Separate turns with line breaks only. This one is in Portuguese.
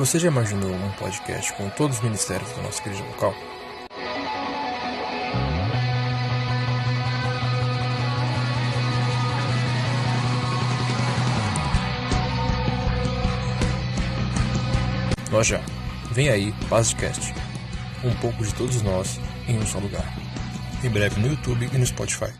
Você já imaginou um podcast com todos os ministérios da nossa igreja local? Nós já. Vem aí, Pazcast. Um pouco de todos nós em um só lugar. Em breve no YouTube e no Spotify.